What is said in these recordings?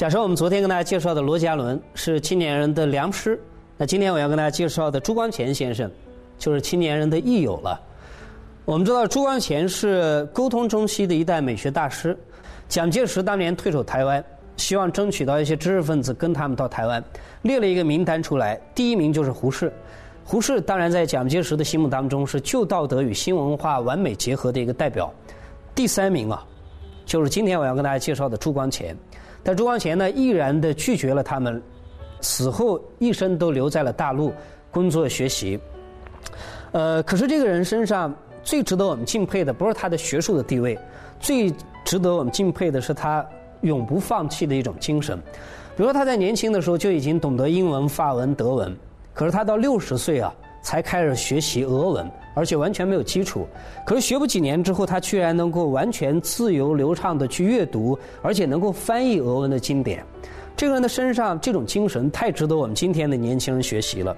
假设我们昨天跟大家介绍的罗家伦是青年人的良师，那今天我要跟大家介绍的朱光潜先生，就是青年人的益友了。我们知道朱光潜是沟通中西的一代美学大师，蒋介石当年退守台湾，希望争取到一些知识分子跟他们到台湾，列了一个名单出来，第一名就是胡适。胡适当然在蒋介石的心目当中是旧道德与新文化完美结合的一个代表，第三名啊，就是今天我要跟大家介绍的朱光潜。但朱光潜呢，毅然的拒绝了他们，此后一生都留在了大陆工作学习。呃，可是这个人身上最值得我们敬佩的，不是他的学术的地位，最值得我们敬佩的是他永不放弃的一种精神。比如说他在年轻的时候就已经懂得英文、法文、德文，可是他到六十岁啊才开始学习俄文，而且完全没有基础。可是学不几年之后，他居然能够完全自由流畅的去阅读，而且能够翻译俄文的经典。这个人的身上这种精神太值得我们今天的年轻人学习了。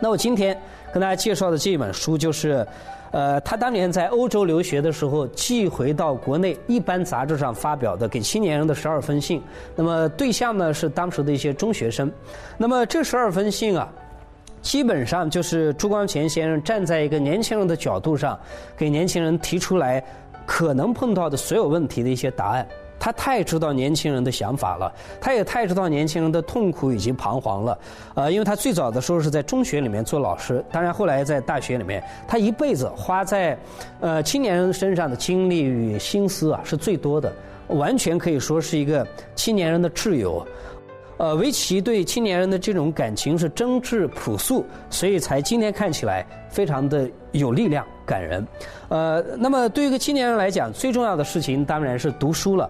那我今天跟大家介绍的这本书就是，呃，他当年在欧洲留学的时候寄回到国内一般杂志上发表的给青年人的十二封信。那么对象呢是当时的一些中学生。那么这十二封信啊。基本上就是朱光潜先生站在一个年轻人的角度上，给年轻人提出来可能碰到的所有问题的一些答案。他太知道年轻人的想法了，他也太知道年轻人的痛苦以及彷徨了。呃，因为他最早的时候是在中学里面做老师，当然后来在大学里面，他一辈子花在呃青年人身上的精力与心思啊是最多的，完全可以说是一个青年人的挚友。呃，围棋对青年人的这种感情是真挚朴素，所以才今天看起来非常的有力量、感人。呃，那么对于一个青年人来讲，最重要的事情当然是读书了。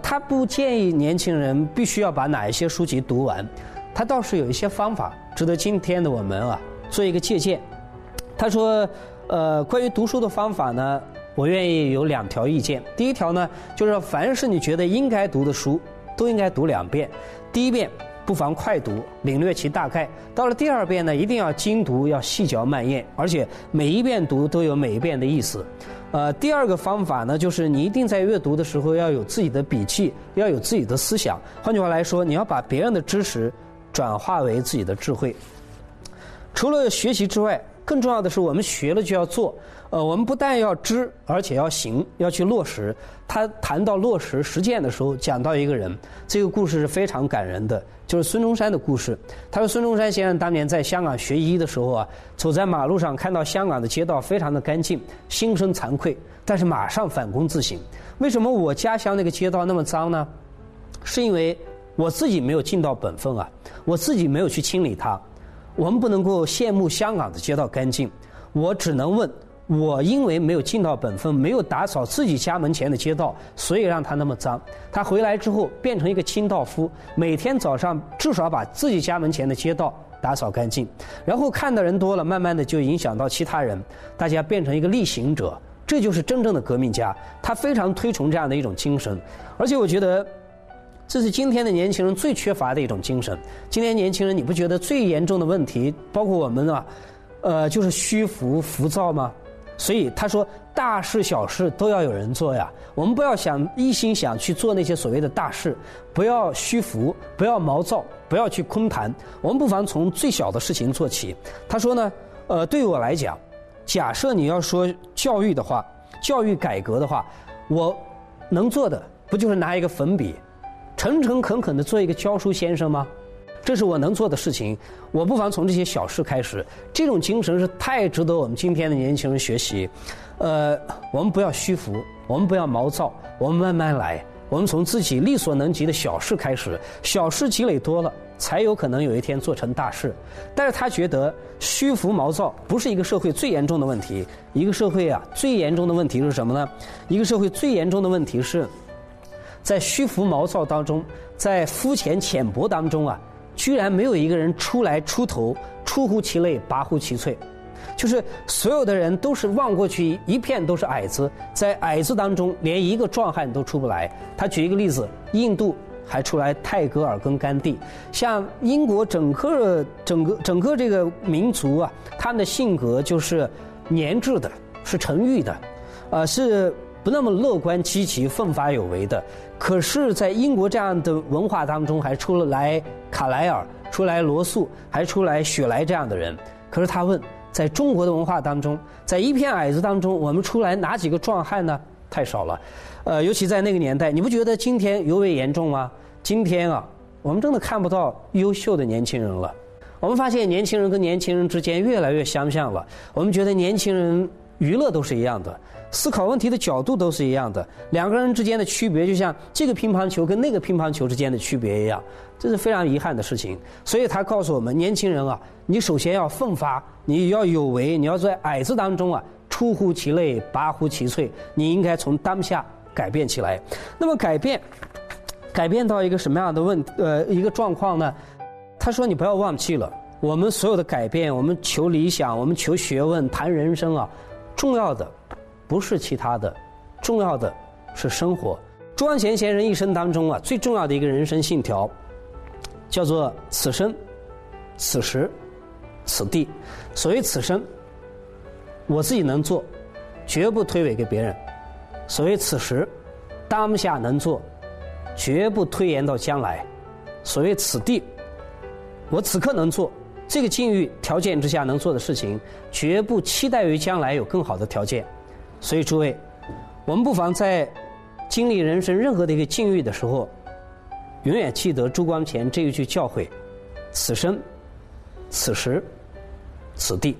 他不建议年轻人必须要把哪一些书籍读完，他倒是有一些方法值得今天的我们啊做一个借鉴。他说，呃，关于读书的方法呢，我愿意有两条意见。第一条呢，就是凡是你觉得应该读的书，都应该读两遍。第一遍不妨快读，领略其大概；到了第二遍呢，一定要精读，要细嚼慢咽，而且每一遍读都有每一遍的意思。呃，第二个方法呢，就是你一定在阅读的时候要有自己的笔记，要有自己的思想。换句话来说，你要把别人的知识转化为自己的智慧。除了学习之外，更重要的是，我们学了就要做。呃，我们不但要知，而且要行，要去落实。他谈到落实实践的时候，讲到一个人，这个故事是非常感人的，就是孙中山的故事。他说，孙中山先生当年在香港学医的时候啊，走在马路上看到香港的街道非常的干净，心生惭愧，但是马上反躬自省：为什么我家乡那个街道那么脏呢？是因为我自己没有尽到本分啊，我自己没有去清理它。我们不能够羡慕香港的街道干净，我只能问：我因为没有尽到本分，没有打扫自己家门前的街道，所以让它那么脏。他回来之后变成一个清道夫，每天早上至少把自己家门前的街道打扫干净。然后看的人多了，慢慢的就影响到其他人，大家变成一个逆行者，这就是真正的革命家。他非常推崇这样的一种精神，而且我觉得。这是今天的年轻人最缺乏的一种精神。今天年轻人，你不觉得最严重的问题，包括我们啊，呃，就是虚浮、浮躁吗？所以他说，大事小事都要有人做呀。我们不要想一心想去做那些所谓的大事，不要虚浮，不要毛躁，不要去空谈。我们不妨从最小的事情做起。他说呢，呃，对我来讲，假设你要说教育的话，教育改革的话，我能做的不就是拿一个粉笔。诚诚恳恳的做一个教书先生吗？这是我能做的事情。我不妨从这些小事开始。这种精神是太值得我们今天的年轻人学习。呃，我们不要虚浮，我们不要毛躁，我们慢慢来。我们从自己力所能及的小事开始，小事积累多了，才有可能有一天做成大事。但是他觉得虚浮毛躁不是一个社会最严重的问题。一个社会啊，最严重的问题是什么呢？一个社会最严重的问题是。在虚浮毛躁当中，在肤浅浅薄当中啊，居然没有一个人出来出头，出乎其类，拔乎其萃，就是所有的人都是望过去一片都是矮子，在矮子当中连一个壮汉都出不来。他举一个例子，印度还出来泰戈尔跟甘地，像英国整个整个整个这个民族啊，他们的性格就是粘滞的，是沉郁的，呃是。不那么乐观积极、奋发有为的。可是，在英国这样的文化当中，还出了来卡莱尔，出来罗素，还出来雪莱这样的人。可是他问，在中国的文化当中，在一片矮子当中，我们出来哪几个壮汉呢？太少了。呃，尤其在那个年代，你不觉得今天尤为严重吗？今天啊，我们真的看不到优秀的年轻人了。我们发现年轻人跟年轻人之间越来越相像了。我们觉得年轻人娱乐都是一样的，思考问题的角度都是一样的。两个人之间的区别，就像这个乒乓球跟那个乒乓球之间的区别一样，这是非常遗憾的事情。所以他告诉我们，年轻人啊，你首先要奋发，你要有为，你要在矮子当中啊，出乎其类，拔乎其萃。你应该从当下改变起来。那么改变，改变到一个什么样的问呃一个状况呢？他说：“你不要忘记了，我们所有的改变，我们求理想，我们求学问，谈人生啊，重要的不是其他的，重要的是生活。”朱光潜先生一生当中啊，最重要的一个人生信条，叫做“此生、此时、此地”。所谓“此生”，我自己能做，绝不推诿给别人；所谓“此时”，当下能做，绝不推延到将来；所谓“此地”。我此刻能做这个境遇条件之下能做的事情，绝不期待于将来有更好的条件。所以诸位，我们不妨在经历人生任何的一个境遇的时候，永远记得朱光潜这一句教诲：此生、此时、此地。